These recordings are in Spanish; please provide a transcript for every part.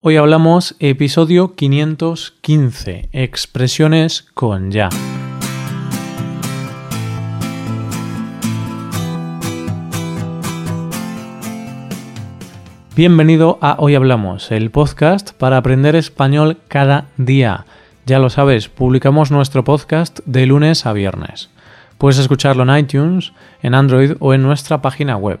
Hoy hablamos episodio 515, expresiones con ya. Bienvenido a Hoy Hablamos, el podcast para aprender español cada día. Ya lo sabes, publicamos nuestro podcast de lunes a viernes. Puedes escucharlo en iTunes, en Android o en nuestra página web.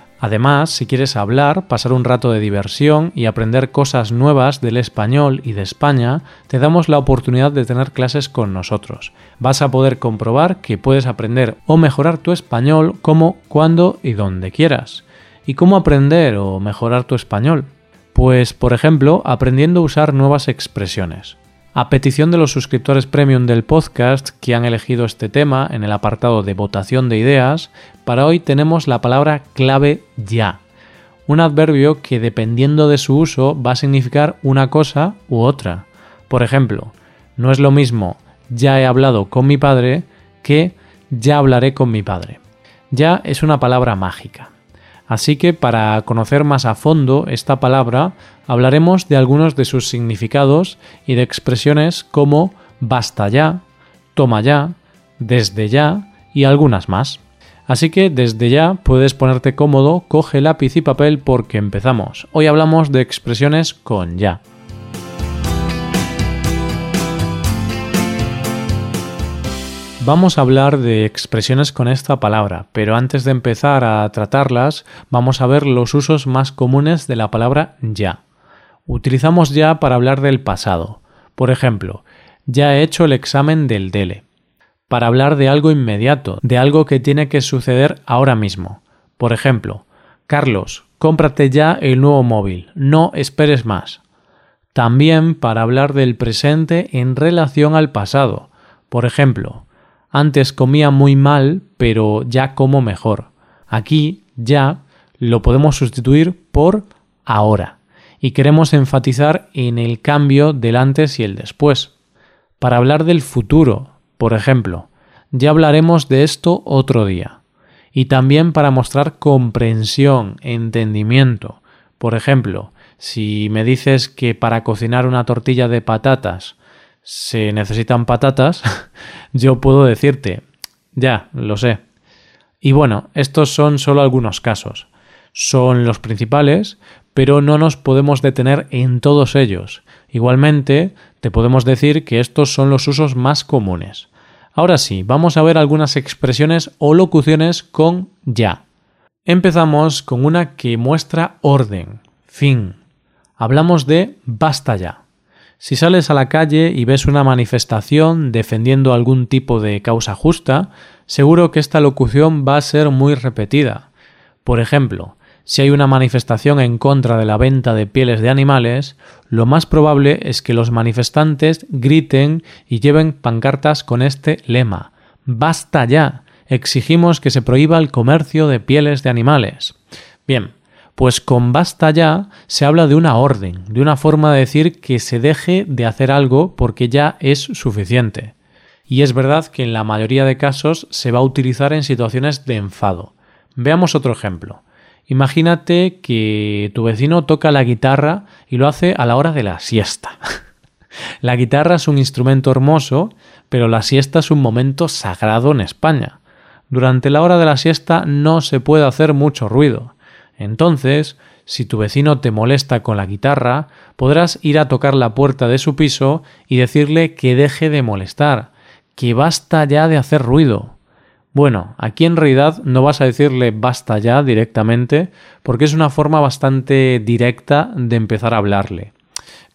Además, si quieres hablar, pasar un rato de diversión y aprender cosas nuevas del español y de España, te damos la oportunidad de tener clases con nosotros. Vas a poder comprobar que puedes aprender o mejorar tu español como, cuando y donde quieras. ¿Y cómo aprender o mejorar tu español? Pues, por ejemplo, aprendiendo a usar nuevas expresiones. A petición de los suscriptores premium del podcast que han elegido este tema en el apartado de votación de ideas, para hoy tenemos la palabra clave ya, un adverbio que dependiendo de su uso va a significar una cosa u otra. Por ejemplo, no es lo mismo ya he hablado con mi padre que ya hablaré con mi padre. Ya es una palabra mágica. Así que para conocer más a fondo esta palabra hablaremos de algunos de sus significados y de expresiones como basta ya, toma ya, desde ya y algunas más. Así que desde ya puedes ponerte cómodo, coge lápiz y papel porque empezamos. Hoy hablamos de expresiones con ya. Vamos a hablar de expresiones con esta palabra, pero antes de empezar a tratarlas, vamos a ver los usos más comunes de la palabra ya. Utilizamos ya para hablar del pasado. Por ejemplo, ya he hecho el examen del DELE. Para hablar de algo inmediato, de algo que tiene que suceder ahora mismo. Por ejemplo, Carlos, cómprate ya el nuevo móvil, no esperes más. También para hablar del presente en relación al pasado. Por ejemplo, antes comía muy mal, pero ya como mejor. Aquí ya lo podemos sustituir por ahora. Y queremos enfatizar en el cambio del antes y el después. Para hablar del futuro, por ejemplo, ya hablaremos de esto otro día. Y también para mostrar comprensión, entendimiento. Por ejemplo, si me dices que para cocinar una tortilla de patatas se necesitan patatas, yo puedo decirte, ya, lo sé. Y bueno, estos son solo algunos casos. Son los principales, pero no nos podemos detener en todos ellos. Igualmente, te podemos decir que estos son los usos más comunes. Ahora sí, vamos a ver algunas expresiones o locuciones con ya. Empezamos con una que muestra orden, fin. Hablamos de basta ya. Si sales a la calle y ves una manifestación defendiendo algún tipo de causa justa, seguro que esta locución va a ser muy repetida. Por ejemplo, si hay una manifestación en contra de la venta de pieles de animales, lo más probable es que los manifestantes griten y lleven pancartas con este lema Basta ya. Exigimos que se prohíba el comercio de pieles de animales. Bien, pues con basta ya se habla de una orden, de una forma de decir que se deje de hacer algo porque ya es suficiente. Y es verdad que en la mayoría de casos se va a utilizar en situaciones de enfado. Veamos otro ejemplo. Imagínate que tu vecino toca la guitarra y lo hace a la hora de la siesta. la guitarra es un instrumento hermoso, pero la siesta es un momento sagrado en España. Durante la hora de la siesta no se puede hacer mucho ruido. Entonces, si tu vecino te molesta con la guitarra, podrás ir a tocar la puerta de su piso y decirle que deje de molestar, que basta ya de hacer ruido. Bueno, aquí en realidad no vas a decirle basta ya directamente, porque es una forma bastante directa de empezar a hablarle.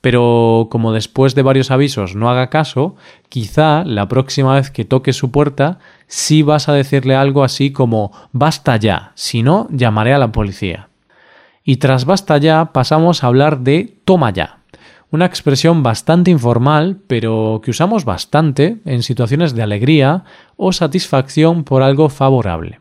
Pero como después de varios avisos no haga caso, quizá la próxima vez que toque su puerta sí vas a decirle algo así como basta ya, si no, llamaré a la policía. Y tras basta ya pasamos a hablar de toma ya, una expresión bastante informal, pero que usamos bastante en situaciones de alegría o satisfacción por algo favorable.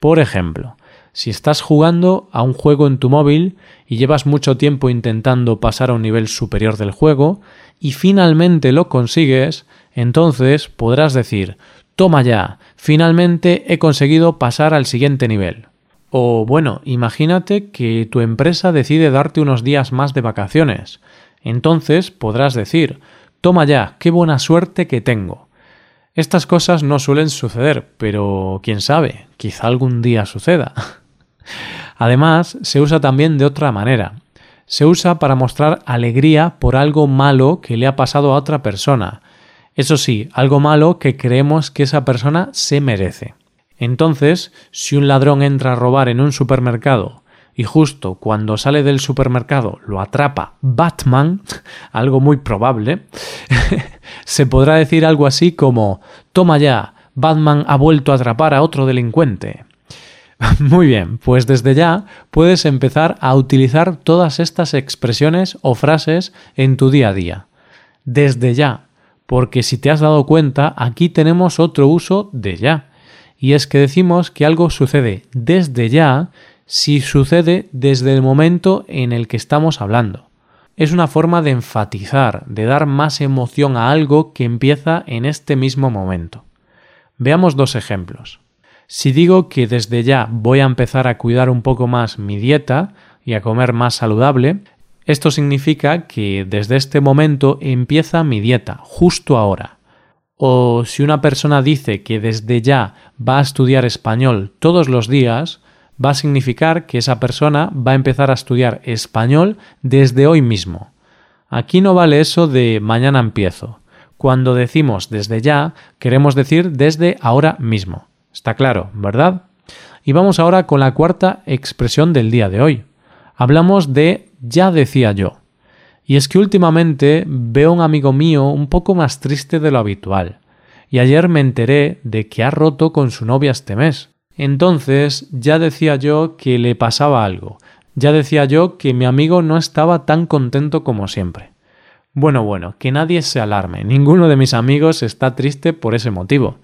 Por ejemplo, si estás jugando a un juego en tu móvil y llevas mucho tiempo intentando pasar a un nivel superior del juego y finalmente lo consigues, entonces podrás decir, toma ya, finalmente he conseguido pasar al siguiente nivel. O bueno, imagínate que tu empresa decide darte unos días más de vacaciones. Entonces podrás decir, toma ya, qué buena suerte que tengo. Estas cosas no suelen suceder, pero quién sabe, quizá algún día suceda. Además, se usa también de otra manera. Se usa para mostrar alegría por algo malo que le ha pasado a otra persona. Eso sí, algo malo que creemos que esa persona se merece. Entonces, si un ladrón entra a robar en un supermercado y justo cuando sale del supermercado lo atrapa Batman, algo muy probable, se podrá decir algo así como Toma ya, Batman ha vuelto a atrapar a otro delincuente. Muy bien, pues desde ya puedes empezar a utilizar todas estas expresiones o frases en tu día a día. Desde ya, porque si te has dado cuenta, aquí tenemos otro uso de ya. Y es que decimos que algo sucede desde ya si sucede desde el momento en el que estamos hablando. Es una forma de enfatizar, de dar más emoción a algo que empieza en este mismo momento. Veamos dos ejemplos. Si digo que desde ya voy a empezar a cuidar un poco más mi dieta y a comer más saludable, esto significa que desde este momento empieza mi dieta, justo ahora. O si una persona dice que desde ya va a estudiar español todos los días, va a significar que esa persona va a empezar a estudiar español desde hoy mismo. Aquí no vale eso de mañana empiezo. Cuando decimos desde ya, queremos decir desde ahora mismo. Está claro, ¿verdad? Y vamos ahora con la cuarta expresión del día de hoy. Hablamos de ya decía yo. Y es que últimamente veo a un amigo mío un poco más triste de lo habitual. Y ayer me enteré de que ha roto con su novia este mes. Entonces ya decía yo que le pasaba algo. Ya decía yo que mi amigo no estaba tan contento como siempre. Bueno, bueno, que nadie se alarme. Ninguno de mis amigos está triste por ese motivo.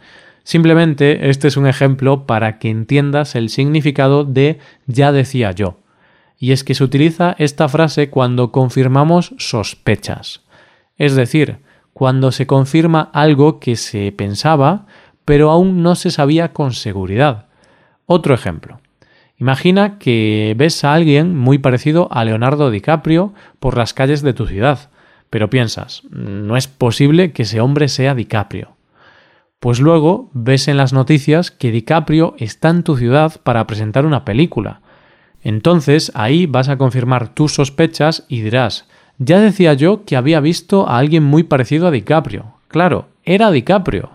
Simplemente este es un ejemplo para que entiendas el significado de ya decía yo. Y es que se utiliza esta frase cuando confirmamos sospechas. Es decir, cuando se confirma algo que se pensaba, pero aún no se sabía con seguridad. Otro ejemplo. Imagina que ves a alguien muy parecido a Leonardo DiCaprio por las calles de tu ciudad, pero piensas, no es posible que ese hombre sea DiCaprio. Pues luego ves en las noticias que DiCaprio está en tu ciudad para presentar una película. Entonces ahí vas a confirmar tus sospechas y dirás, ya decía yo que había visto a alguien muy parecido a DiCaprio. Claro, era DiCaprio.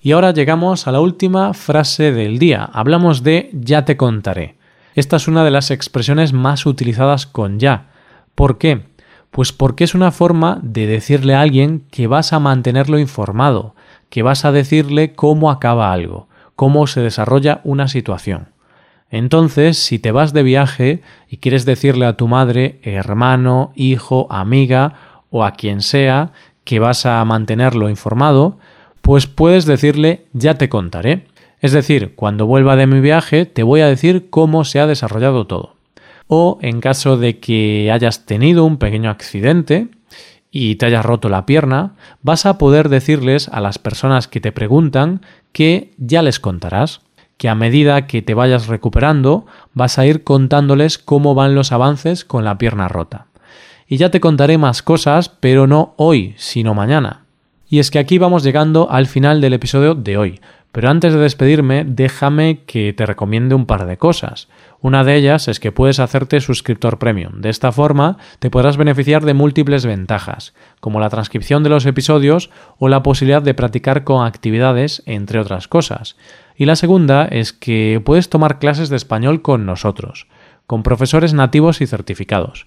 Y ahora llegamos a la última frase del día. Hablamos de ya te contaré. Esta es una de las expresiones más utilizadas con ya. ¿Por qué? Pues porque es una forma de decirle a alguien que vas a mantenerlo informado, que vas a decirle cómo acaba algo, cómo se desarrolla una situación. Entonces, si te vas de viaje y quieres decirle a tu madre, hermano, hijo, amiga o a quien sea que vas a mantenerlo informado, pues puedes decirle ya te contaré. Es decir, cuando vuelva de mi viaje te voy a decir cómo se ha desarrollado todo. O en caso de que hayas tenido un pequeño accidente, y te hayas roto la pierna, vas a poder decirles a las personas que te preguntan que ya les contarás, que a medida que te vayas recuperando vas a ir contándoles cómo van los avances con la pierna rota. Y ya te contaré más cosas, pero no hoy, sino mañana. Y es que aquí vamos llegando al final del episodio de hoy. Pero antes de despedirme, déjame que te recomiende un par de cosas. Una de ellas es que puedes hacerte suscriptor premium. De esta forma te podrás beneficiar de múltiples ventajas, como la transcripción de los episodios o la posibilidad de practicar con actividades, entre otras cosas. Y la segunda es que puedes tomar clases de español con nosotros, con profesores nativos y certificados.